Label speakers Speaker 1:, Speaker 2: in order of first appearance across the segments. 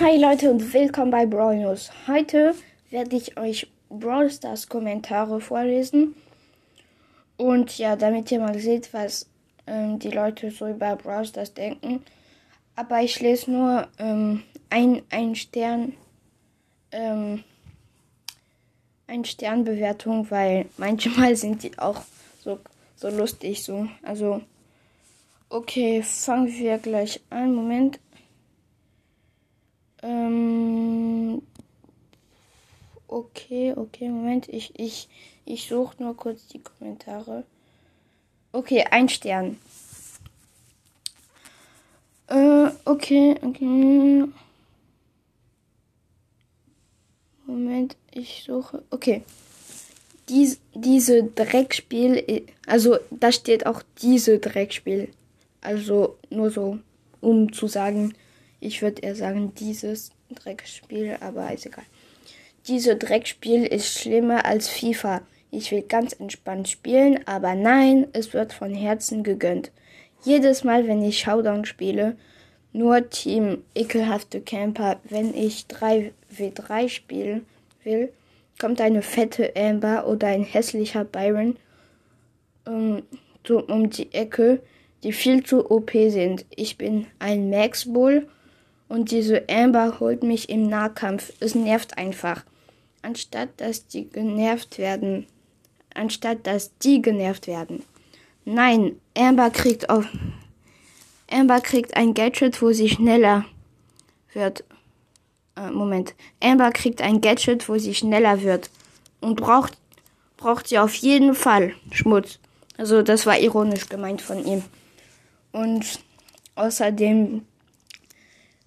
Speaker 1: Hi Leute und willkommen bei Brawl News. Heute werde ich euch Brawl Stars Kommentare vorlesen. Und ja, damit ihr mal seht, was ähm, die Leute so über Brawl Stars denken. Aber ich lese nur ähm, ein, ein Stern, ähm, ein Sternbewertung, weil manchmal sind die auch so, so lustig so. Also, okay, fangen wir gleich an. Moment. Ähm, okay, okay, Moment. Ich, ich, ich suche nur kurz die Kommentare. Okay, ein Stern. Äh, okay, okay. Moment, ich suche. Okay. Dies, diese Dreckspiel, also da steht auch diese Dreckspiel. Also nur so, um zu sagen, ich würde eher sagen, dieses Dreckspiel, aber ist egal. Diese Dreckspiel ist schlimmer als FIFA. Ich will ganz entspannt spielen, aber nein, es wird von Herzen gegönnt. Jedes Mal, wenn ich Showdown spiele, nur Team ekelhafte Camper, wenn ich 3v3 spielen will, kommt eine fette Amber oder ein hässlicher Byron um, um die Ecke, die viel zu OP sind. Ich bin ein Max Bull und diese Amber holt mich im Nahkampf. Es nervt einfach. Anstatt dass die genervt werden. Anstatt dass die genervt werden. Nein, Amber kriegt auf. Amber kriegt ein Gadget, wo sie schneller wird. Äh, Moment. Amber kriegt ein Gadget, wo sie schneller wird. Und braucht, braucht sie auf jeden Fall Schmutz. Also das war ironisch gemeint von ihm. Und außerdem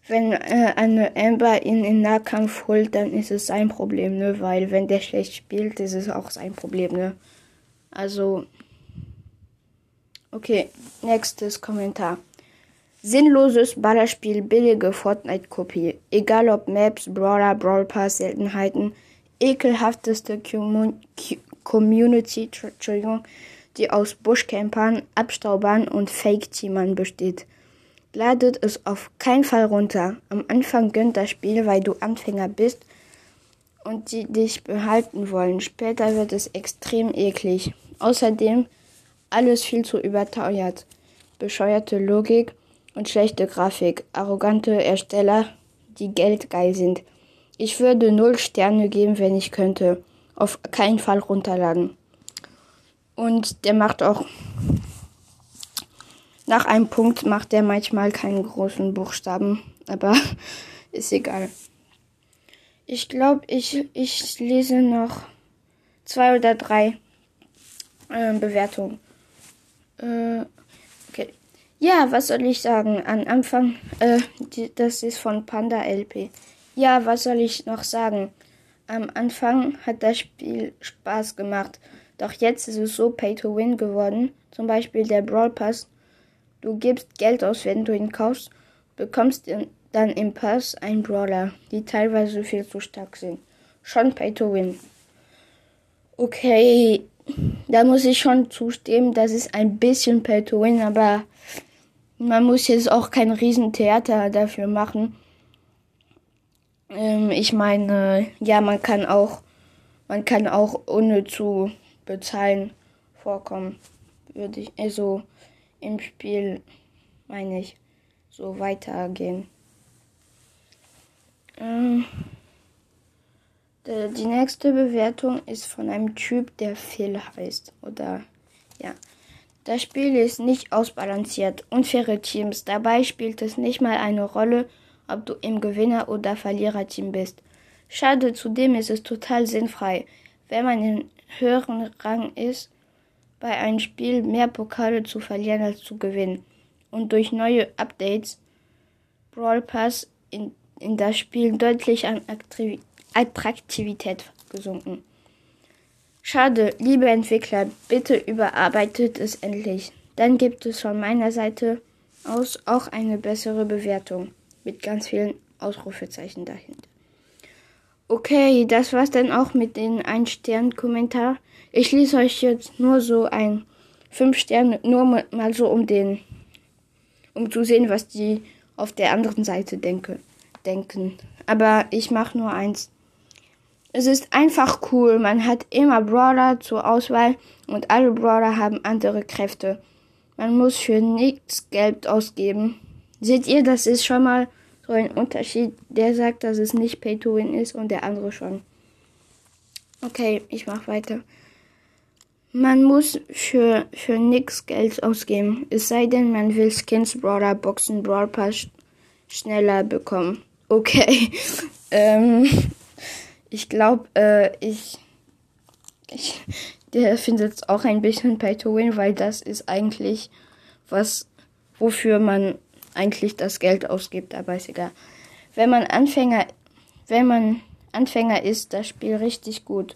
Speaker 1: wenn äh, eine Amber ihn in Nahkampf holt, dann ist es sein Problem, ne? Weil wenn der schlecht spielt, ist es auch sein Problem, ne? Also. Okay, nächstes Kommentar. Sinnloses Ballerspiel, billige Fortnite-Kopie. Egal ob Maps, Brawler, Brawl Pass, Seltenheiten, ekelhafteste Community, Entschuldigung, die aus Buschcampern, Abstaubern und Fake-Teamern besteht. Ladet es auf keinen Fall runter. Am Anfang gönnt das Spiel, weil du Anfänger bist und die dich behalten wollen. Später wird es extrem eklig. Außerdem alles viel zu überteuert. Bescheuerte Logik und schlechte Grafik. Arrogante Ersteller, die geldgeil sind. Ich würde null Sterne geben, wenn ich könnte. Auf keinen Fall runterladen. Und der macht auch nach einem Punkt macht er manchmal keinen großen Buchstaben, aber ist egal. Ich glaube, ich, ich lese noch zwei oder drei äh, Bewertungen. Äh, okay. Ja, was soll ich sagen? Am Anfang, äh, die, das ist von Panda LP. Ja, was soll ich noch sagen? Am Anfang hat das Spiel Spaß gemacht, doch jetzt ist es so Pay to Win geworden. Zum Beispiel der Brawl Pass Du gibst Geld aus, wenn du ihn kaufst, bekommst dann im Pass einen Brawler, die teilweise viel zu stark sind. Schon Pay to Win. Okay, da muss ich schon zustimmen, das ist ein bisschen Pay to Win, aber man muss jetzt auch kein Riesentheater dafür machen. Ähm, ich meine, ja, man kann auch, man kann auch ohne zu bezahlen vorkommen, würde ich, also im Spiel, meine ich, so weitergehen. Ähm, die nächste Bewertung ist von einem Typ, der Phil heißt. Oder ja. Das Spiel ist nicht ausbalanciert. Unfaire Teams. Dabei spielt es nicht mal eine Rolle, ob du im Gewinner- oder Verliererteam bist. Schade, zudem ist es total sinnfrei. Wenn man in höheren Rang ist, bei einem Spiel mehr Pokale zu verlieren als zu gewinnen. Und durch neue Updates Brawl Pass in, in das Spiel deutlich an Attraktivität gesunken. Schade, liebe Entwickler, bitte überarbeitet es endlich. Dann gibt es von meiner Seite aus auch eine bessere Bewertung mit ganz vielen Ausrufezeichen dahinter. Okay, das war's dann auch mit den Ein-Stern-Kommentar. Ich lese euch jetzt nur so ein 5 Sterne, nur mal so um den, um zu sehen, was die auf der anderen Seite denke, ausdenken. Aber ich mache nur eins. Es ist einfach cool. Man hat immer Brawler zur Auswahl und alle Brawler haben andere Kräfte. Man muss für nichts Geld ausgeben. Seht ihr, das ist schon mal so ein Unterschied. Der sagt, dass es nicht Pay to Win ist und der andere schon. Okay, ich mach weiter. Man muss für, für nix Geld ausgeben. Es sei denn, man will Skins, Brawler, Boxen, Brawl Pass schneller bekommen. Okay. ähm, ich glaube, äh, ich, ich der findet es auch ein bisschen Pay to Win, weil das ist eigentlich was, wofür man eigentlich das Geld ausgibt, aber ist egal. Wenn man Anfänger, wenn man Anfänger ist, das Spiel richtig gut.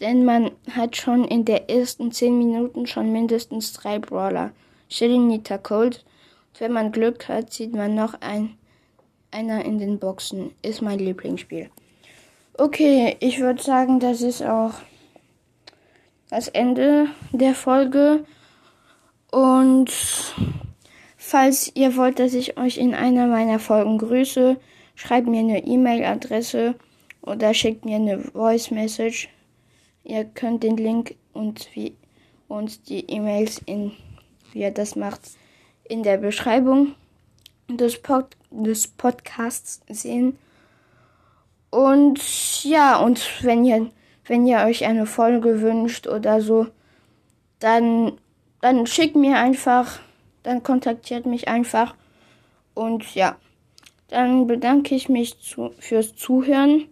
Speaker 1: Denn man hat schon in der ersten 10 Minuten schon mindestens drei Brawler. Shelly, Nita, Cold. Und wenn man Glück hat, sieht man noch ein, einer in den Boxen. Ist mein Lieblingsspiel. Okay, ich würde sagen, das ist auch das Ende der Folge. Und falls ihr wollt, dass ich euch in einer meiner Folgen grüße, schreibt mir eine E-Mail-Adresse oder schickt mir eine Voice Message. Ihr könnt den Link und wie und die E-Mails in wie ihr das macht in der Beschreibung des, Pod, des Podcasts sehen. Und ja, und wenn ihr wenn ihr euch eine Folge wünscht oder so, dann dann schickt mir einfach, dann kontaktiert mich einfach. Und ja, dann bedanke ich mich zu, fürs Zuhören.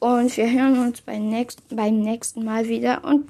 Speaker 1: Und wir hören uns beim nächsten, beim nächsten Mal wieder. Und